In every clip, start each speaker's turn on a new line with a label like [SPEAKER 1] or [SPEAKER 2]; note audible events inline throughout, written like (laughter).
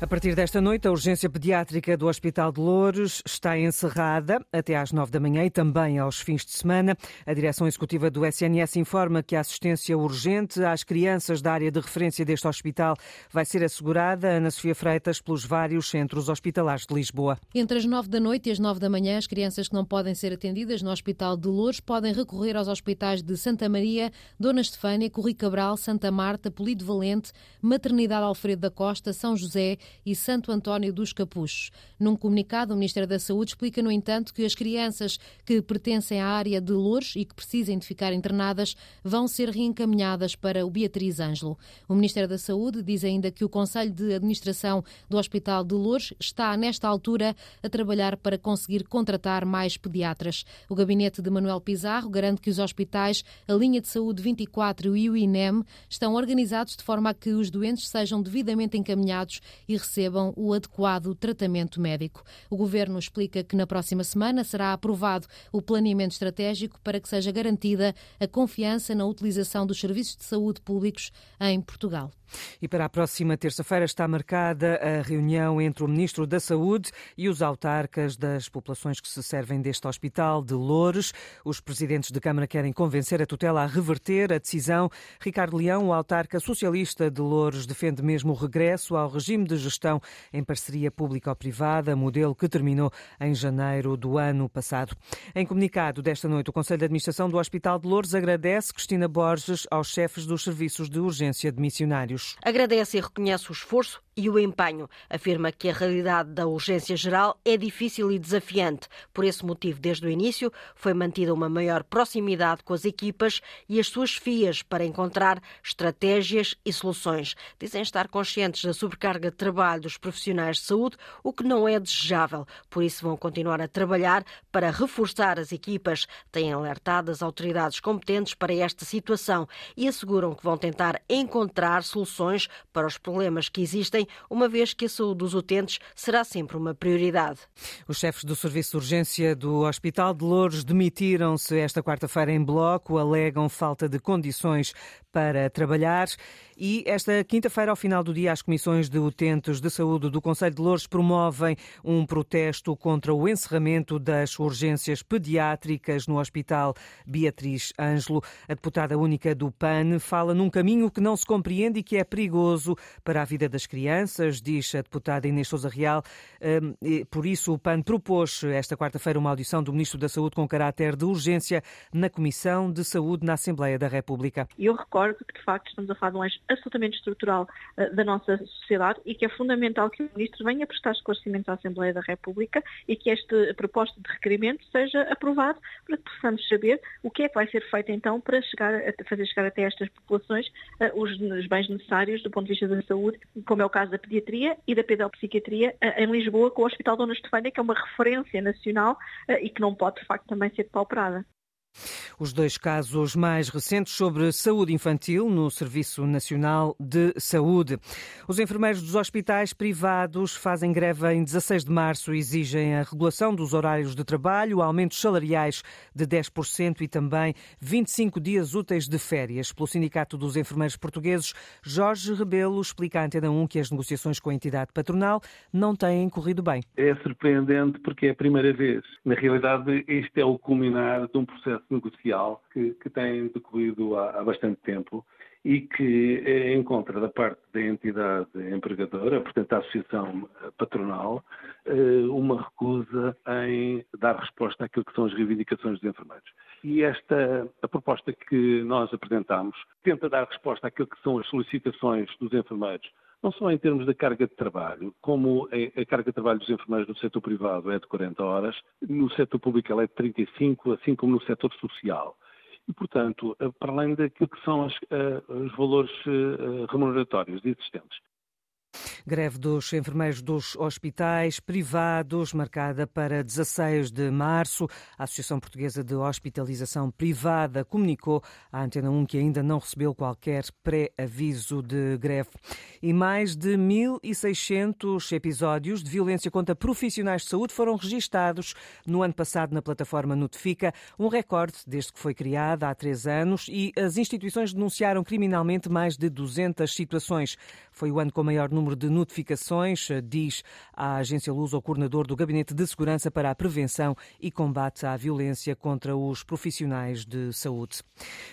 [SPEAKER 1] A partir desta noite, a urgência pediátrica do Hospital de Louros está encerrada até às nove da manhã e também aos fins de semana. A direção executiva do SNS informa que a assistência urgente às crianças da área de referência deste hospital vai ser assegurada, Ana Sofia Freitas, pelos vários centros hospitalares de Lisboa.
[SPEAKER 2] Entre as nove da noite e as nove da manhã, as crianças que não podem ser atendidas no Hospital de Louros podem recorrer aos hospitais de Santa Maria, Dona Estefânia, Corri Cabral, Santa Marta, Polido Valente, Maternidade Alfredo da Costa, São José e Santo António dos Capuchos. Num comunicado, o Ministério da Saúde explica, no entanto, que as crianças que pertencem à área de Louros e que precisem de ficar internadas vão ser reencaminhadas para o Beatriz Ângelo. O Ministério da Saúde diz ainda que o Conselho de Administração do Hospital de Louros está, nesta altura, a trabalhar para conseguir contratar mais pediatras. O gabinete de Manuel Pizarro garante que os hospitais, a linha de saúde 24 e o INEM estão organizados de forma a que os doentes sejam devidamente encaminhados e recebam o adequado tratamento médico. O Governo explica que na próxima semana será aprovado o planeamento estratégico para que seja garantida a confiança na utilização dos serviços de saúde públicos em Portugal.
[SPEAKER 1] E para a próxima terça-feira está marcada a reunião entre o Ministro da Saúde e os autarcas das populações que se servem deste hospital de Loures. Os presidentes de Câmara querem convencer a tutela a reverter a decisão. Ricardo Leão, o autarca socialista de Loures, defende mesmo o regresso ao regime de gestão em parceria público-privada, modelo que terminou em janeiro do ano passado. Em comunicado desta noite, o Conselho de Administração do Hospital de Loures agradece Cristina Borges aos chefes dos serviços de urgência de missionários.
[SPEAKER 3] Agradece e reconhece o esforço e o empenho. Afirma que a realidade da urgência geral é difícil e desafiante. Por esse motivo, desde o início, foi mantida uma maior proximidade com as equipas e as suas FIAs para encontrar estratégias e soluções. Dizem estar conscientes da sobrecarga de trabalho dos profissionais de saúde, o que não é desejável. Por isso, vão continuar a trabalhar para reforçar as equipas. Têm alertado as autoridades competentes para esta situação e asseguram que vão tentar encontrar soluções para os problemas que existem uma vez que a saúde dos utentes será sempre uma prioridade.
[SPEAKER 1] Os chefes do Serviço de Urgência do Hospital de Louros demitiram-se esta quarta-feira em bloco, alegam falta de condições para trabalhar e esta quinta-feira, ao final do dia, as comissões de utentes de saúde do Conselho de Louros promovem um protesto contra o encerramento das urgências pediátricas no Hospital Beatriz Ângelo. A deputada única do PAN fala num caminho que não se compreende e que é perigoso para a vida das crianças, diz a deputada Inês Souza Real. Hum, por isso, o PAN propôs esta quarta-feira uma audição do Ministro da Saúde com caráter de urgência na Comissão de Saúde na Assembleia da República.
[SPEAKER 4] Eu recordo que, de facto, estamos a falar de um absolutamente estrutural uh, da nossa sociedade e que é fundamental que o Ministro venha prestar esclarecimentos à Assembleia da República e que esta proposta de requerimento seja aprovado para que possamos saber o que é que vai ser feito então para chegar a fazer chegar até estas populações uh, os, os, bens necessários do ponto de vista da saúde, como é o caso da pediatria e da pedopsiquiatria uh, em Lisboa com o Hospital Dona Estefânia, que é uma referência nacional e que não pode de facto também ser pauperada.
[SPEAKER 1] Os dois casos mais recentes sobre saúde infantil no Serviço Nacional de Saúde. Os enfermeiros dos hospitais privados fazem greve em 16 de março e exigem a regulação dos horários de trabalho, aumentos salariais de 10% e também 25 dias úteis de férias. Pelo Sindicato dos Enfermeiros Portugueses, Jorge Rebelo explica à Antena 1 que as negociações com a entidade patronal não têm corrido bem.
[SPEAKER 5] É surpreendente porque é a primeira vez. Na realidade, este é o culminar de um processo negocial que, que tem decorrido há, há bastante tempo e que eh, encontra da parte da entidade empregadora, portanto a associação patronal, eh, uma recusa em dar resposta àquilo que são as reivindicações dos enfermeiros. E esta a proposta que nós apresentamos tenta dar resposta àquilo que são as solicitações dos enfermeiros não só em termos da carga de trabalho, como a carga de trabalho dos enfermeiros no setor privado é de 40 horas, no setor público ela é de 35, assim como no setor social. E, portanto, para além daquilo que são as, eh, os valores eh, remuneratórios existentes.
[SPEAKER 1] Greve dos enfermeiros dos hospitais privados, marcada para 16 de março. A Associação Portuguesa de Hospitalização Privada comunicou à Antena 1 que ainda não recebeu qualquer pré-aviso de greve. E mais de 1.600 episódios de violência contra profissionais de saúde foram registados no ano passado na plataforma Notifica, um recorde desde que foi criada há três anos e as instituições denunciaram criminalmente mais de 200 situações. Foi o ano com maior número de notificações, diz a agência Luz, o coordenador do Gabinete de Segurança para a Prevenção e Combate à Violência contra os Profissionais de Saúde.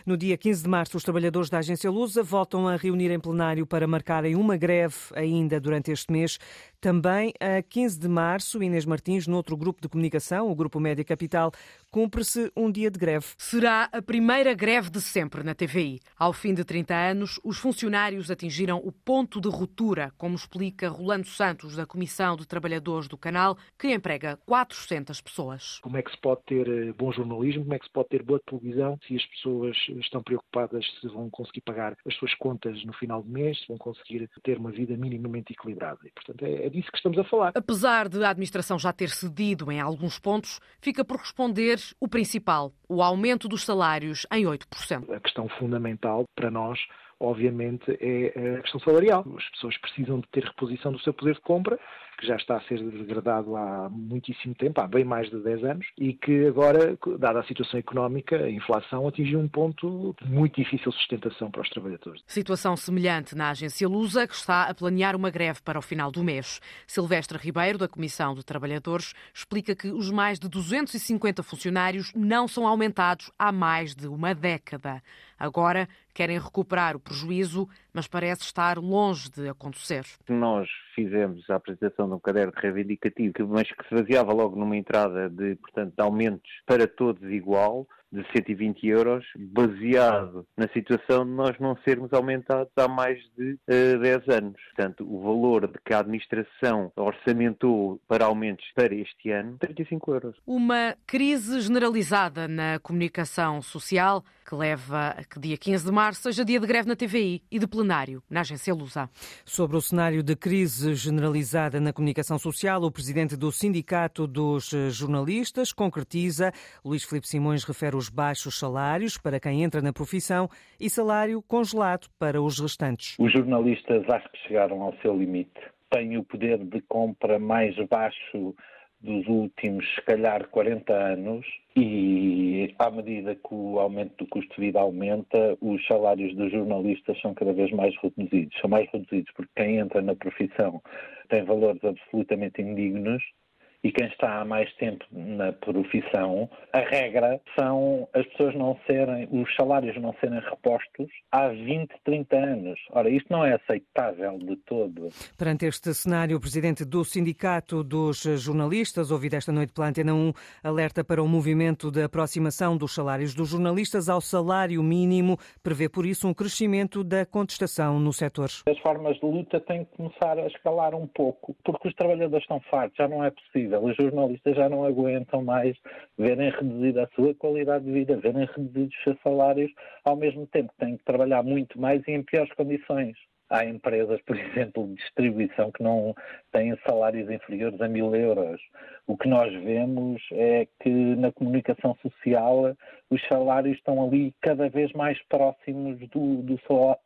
[SPEAKER 1] No dia 15 de março, os trabalhadores da agência Lusa voltam a reunir em plenário para marcarem uma greve ainda durante este mês. Também a 15 de março, Inês Martins, noutro grupo de comunicação, o Grupo Média Capital, cumpre-se um dia de greve.
[SPEAKER 6] Será a primeira greve de sempre na TVI. Ao fim de 30 anos, os funcionários atingiram o ponto de ruptura, como explica Rolando Santos, da Comissão de Trabalhadores do canal, que emprega 400 pessoas.
[SPEAKER 7] Como é que se pode ter eh, bom jornalismo, como é que se pode ter boa televisão, se as pessoas estão preocupadas se vão conseguir pagar as suas contas no final do mês, se vão conseguir ter uma vida minimamente equilibrada. E, portanto, é, é disso que estamos a falar.
[SPEAKER 6] Apesar de a administração já ter cedido em alguns pontos, fica por responder o principal, o aumento dos salários em 8%.
[SPEAKER 7] A questão fundamental para nós obviamente, é a questão salarial. As pessoas precisam de ter reposição do seu poder de compra que já está a ser degradado há muitíssimo tempo, há bem mais de 10 anos, e que agora, dada a situação económica, a inflação atingiu um ponto de muito difícil sustentação para os trabalhadores.
[SPEAKER 6] Situação semelhante na agência Lusa, que está a planear uma greve para o final do mês. Silvestre Ribeiro, da Comissão de Trabalhadores, explica que os mais de 250 funcionários não são aumentados há mais de uma década. Agora querem recuperar o prejuízo, mas parece estar longe de acontecer.
[SPEAKER 8] Nós fizemos a apresentação de um caderno reivindicativo, mas que se baseava logo numa entrada de, portanto, de aumentos para todos igual, de 120 euros, baseado na situação de nós não sermos aumentados há mais de uh, eh, 10 anos. Portanto, o valor de que a administração orçamentou para aumentos para este ano, 35 euros.
[SPEAKER 6] Uma crise generalizada na comunicação social que leva a que dia 15 de março seja dia de greve na TVI e de plenário na agência Lusa.
[SPEAKER 1] Sobre o cenário de crise generalizada na comunicação social, o presidente do Sindicato dos Jornalistas concretiza. Luís Filipe Simões refere os baixos salários para quem entra na profissão e salário congelado para os restantes.
[SPEAKER 9] Os jornalistas acho que chegaram ao seu limite. Têm o poder de compra mais baixo dos últimos, se calhar, 40 anos e à medida que o aumento do custo de vida aumenta, os salários dos jornalistas são cada vez mais reduzidos. São mais reduzidos porque quem entra na profissão tem valores absolutamente indignos e quem está há mais tempo na profissão, a regra são as pessoas não serem, os salários não serem repostos há 20, 30 anos. Ora, isto não é aceitável de todo.
[SPEAKER 1] Perante este cenário, o presidente do Sindicato dos Jornalistas, ouvido esta noite pela Antena 1, alerta para o movimento de aproximação dos salários dos jornalistas ao salário mínimo, prevê por isso um crescimento da contestação no setor.
[SPEAKER 9] As formas de luta têm que começar a escalar um pouco, porque os trabalhadores estão fartos, já não é possível os jornalistas já não aguentam mais verem reduzida a sua qualidade de vida, verem reduzidos os seus salários, ao mesmo tempo que têm que trabalhar muito mais e em piores condições. Há empresas, por (laughs) exemplo, de distribuição que não têm salários inferiores a mil euros. O que nós vemos é que na comunicação social os salários estão ali cada vez mais próximos do,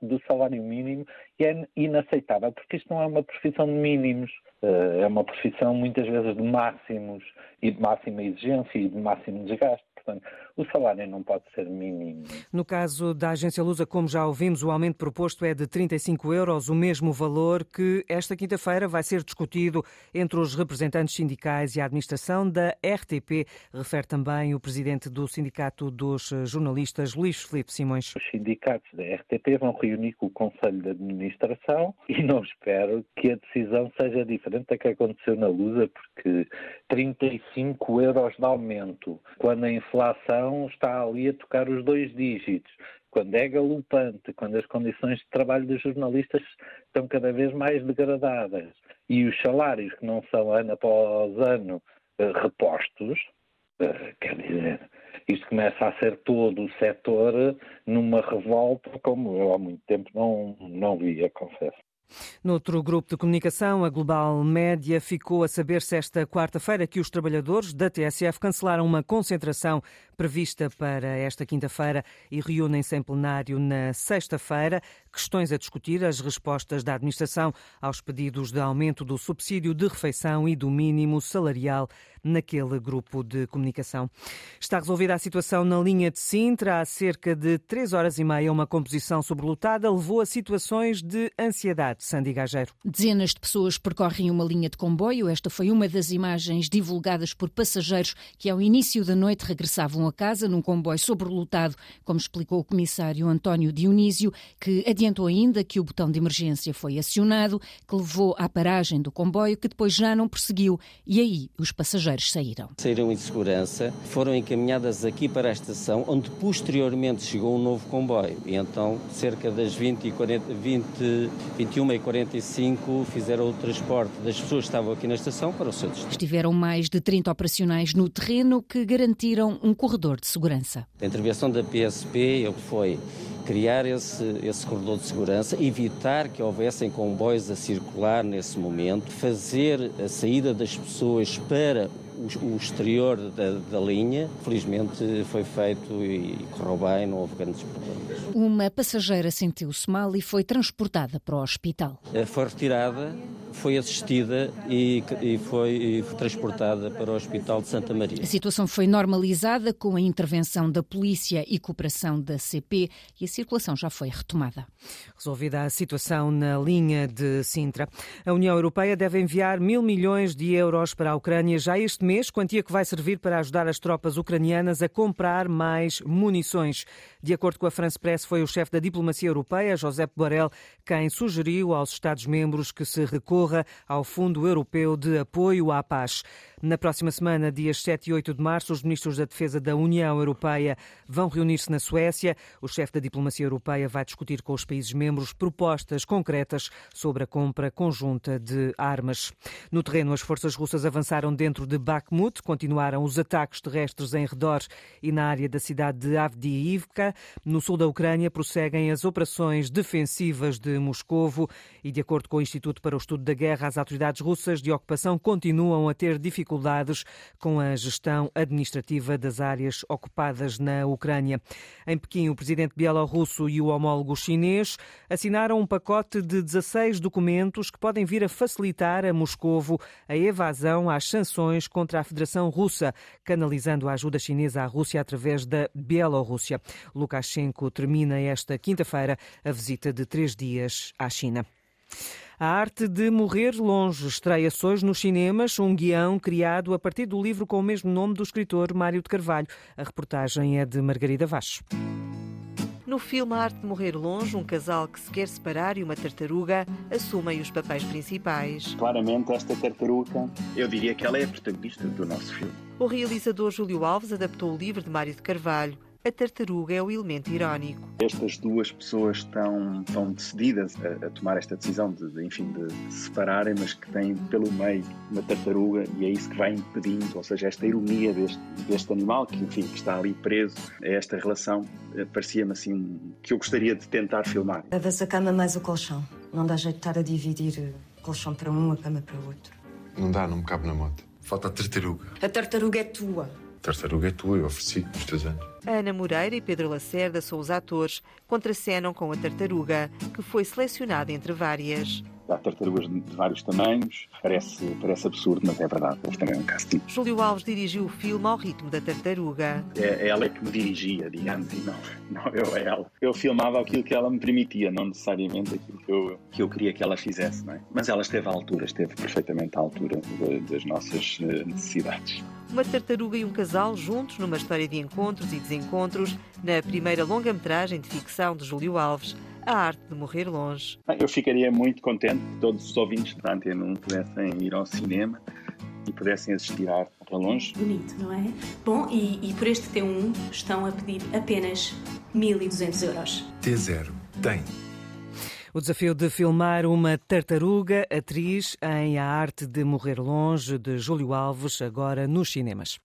[SPEAKER 9] do, salário mínimo e é inaceitável, porque isto não é uma profissão de mínimos, eh, é uma profissão muitas vezes de máximos e de máxima exigência e de máximo desgaste. Portanto, o salário não pode ser mínimo.
[SPEAKER 1] No caso da agência Lusa, como já ouvimos, o aumento proposto é de 35 euros, o mesmo valor que esta quinta-feira vai ser discutido entre os representantes sindicais e a administração da RTP, refere também o presidente do Sindicato dos Jornalistas, Luís Felipe Simões.
[SPEAKER 9] Os sindicatos da RTP vão reunir com o Conselho de Administração e não espero que a decisão seja diferente da que aconteceu na Lusa, porque 35 euros de aumento, quando a inflação está ali a tocar os dois dígitos, quando é galopante, quando as condições de trabalho dos jornalistas estão cada vez mais degradadas e os salários que não são ano após ano eh, repostos, eh, quer dizer, isto começa a ser todo o setor numa revolta como eu há muito tempo não, não via, confesso.
[SPEAKER 1] Noutro grupo de comunicação, a Global Média ficou a saber-se esta quarta-feira que os trabalhadores da TSF cancelaram uma concentração prevista para esta quinta-feira e reúnem-se em plenário na sexta-feira. Questões a discutir, as respostas da administração aos pedidos de aumento do subsídio de refeição e do mínimo salarial naquele grupo de comunicação. Está resolvida a situação na linha de Sintra. Há cerca de três horas e meia, uma composição sobrelotada levou a situações de ansiedade. Sandy Gageiro.
[SPEAKER 10] Dezenas de pessoas percorrem uma linha de comboio. Esta foi uma das imagens divulgadas por passageiros que, ao início da noite, regressavam a casa num comboio sobrelotado, como explicou o comissário António Dionísio, que adiantou ainda que o botão de emergência foi acionado, que levou à paragem do comboio, que depois já não prosseguiu. E aí os passageiros passageiros saíram.
[SPEAKER 11] Saíram em segurança, foram encaminhadas aqui para a estação, onde posteriormente chegou um novo comboio. E então, cerca das 20 e 40, 20, 21 e 45, fizeram o transporte das pessoas que estavam aqui na estação para o seu destino.
[SPEAKER 10] Estiveram mais de 30 operacionais no terreno que garantiram um corredor de segurança.
[SPEAKER 11] A intervenção da PSP foi criar esse, esse corredor de segurança, evitar que houvessem comboios a circular nesse momento, fazer a saída das pessoas para o, exterior da, da, linha. Felizmente foi feito e correu bem, não houve grandes problemas.
[SPEAKER 10] Uma passageira sentiu-se mal e foi transportada para o hospital.
[SPEAKER 11] Eh, foi retirada foi assistida e, e, foi, e, foi, transportada para o Hospital de Santa Maria.
[SPEAKER 10] A situação foi normalizada com a intervenção da polícia e cooperação da CP e a circulação já foi retomada.
[SPEAKER 1] Resolvida a situação na linha de Sintra, a União Europeia deve enviar mil milhões de euros para a Ucrânia já este mês, quantia que vai servir para ajudar as tropas ucranianas a comprar mais munições. De acordo com a France Press, foi o chefe da diplomacia europeia, Josep Borrell, quem sugeriu aos Estados-membros que se recorra ao Fundo Europeu de Apoio à Paz. Na próxima semana, dias 7 e 8 de março, os ministros da Defesa da União Europeia vão reunir-se na Suécia. O chefe da diplomacia europeia vai discutir com os países membros propostas concretas sobre a compra conjunta de armas. No terreno, as forças russas avançaram dentro de Bakhmut, continuaram os ataques terrestres em redor e na área da cidade de Avdiivka. No sul da Ucrânia, prosseguem as operações defensivas de Moscovo e, de acordo com o Instituto para o Estudo da Guerra, as autoridades russas de ocupação continuam a ter dificuldades com a gestão administrativa das áreas ocupadas na Ucrânia. Em Pequim, o presidente bielorrusso e o homólogo chinês assinaram um pacote de 16 documentos que podem vir a facilitar a Moscovo a evasão às sanções contra a Federação Russa, canalizando a ajuda chinesa à Rússia através da Bielorrússia. Lukashenko termina esta quinta-feira a visita de três dias à China. A Arte de Morrer Longe estreia-se hoje nos cinemas um guião criado a partir do livro com o mesmo nome do escritor Mário de Carvalho. A reportagem é de Margarida Vaz.
[SPEAKER 12] No filme A Arte de Morrer Longe, um casal que se quer separar e uma tartaruga assumem os papéis principais.
[SPEAKER 13] Claramente, esta tartaruga, eu diria que ela é a protagonista do nosso filme.
[SPEAKER 12] O realizador Júlio Alves adaptou o livro de Mário de Carvalho a tartaruga é o elemento irónico.
[SPEAKER 13] Estas duas pessoas estão, estão decididas a, a tomar esta decisão de, de, enfim, de se separarem, mas que têm pelo meio uma tartaruga e é isso que vai impedindo, ou seja, esta ironia deste, deste animal que, enfim, que está ali preso a esta relação, eh, parecia-me assim que eu gostaria de tentar filmar.
[SPEAKER 14] Levas a cama mais o colchão. Não dá jeito de estar a dividir o colchão para um, a cama para o outro.
[SPEAKER 15] Não dá, não me cabe na moto. Falta a tartaruga.
[SPEAKER 14] A tartaruga é tua.
[SPEAKER 15] Tartaruga é tua, eu ofereci nos teus anos.
[SPEAKER 12] Ana Moreira e Pedro Lacerda são os atores, contracenam com a tartaruga, que foi selecionada entre várias.
[SPEAKER 13] Há tartarugas de vários tamanhos, parece, parece absurdo, mas é verdade, houve também um casting.
[SPEAKER 12] Júlio Alves dirigiu o filme ao ritmo da tartaruga.
[SPEAKER 13] É, ela é que me dirigia, digamos, e não, não eu a ela. Eu filmava aquilo que ela me permitia, não necessariamente aquilo que eu, que eu queria que ela fizesse, não é? Mas ela esteve à altura, esteve perfeitamente à altura de, das nossas eh, necessidades.
[SPEAKER 12] Uma tartaruga e um casal juntos numa história de encontros e desencontros na primeira longa-metragem de ficção de Júlio Alves, A Arte de Morrer Longe.
[SPEAKER 13] Eu ficaria muito contente que todos os ouvintes da Antena 1 pudessem ir ao cinema e pudessem assistir a Arte para longe.
[SPEAKER 16] Bonito, não é? Bom, e, e por este T1 estão a pedir apenas 1.200 euros.
[SPEAKER 15] T0 tem
[SPEAKER 1] o desafio de filmar uma tartaruga, atriz em A Arte de Morrer Longe, de Júlio Alves, agora nos cinemas.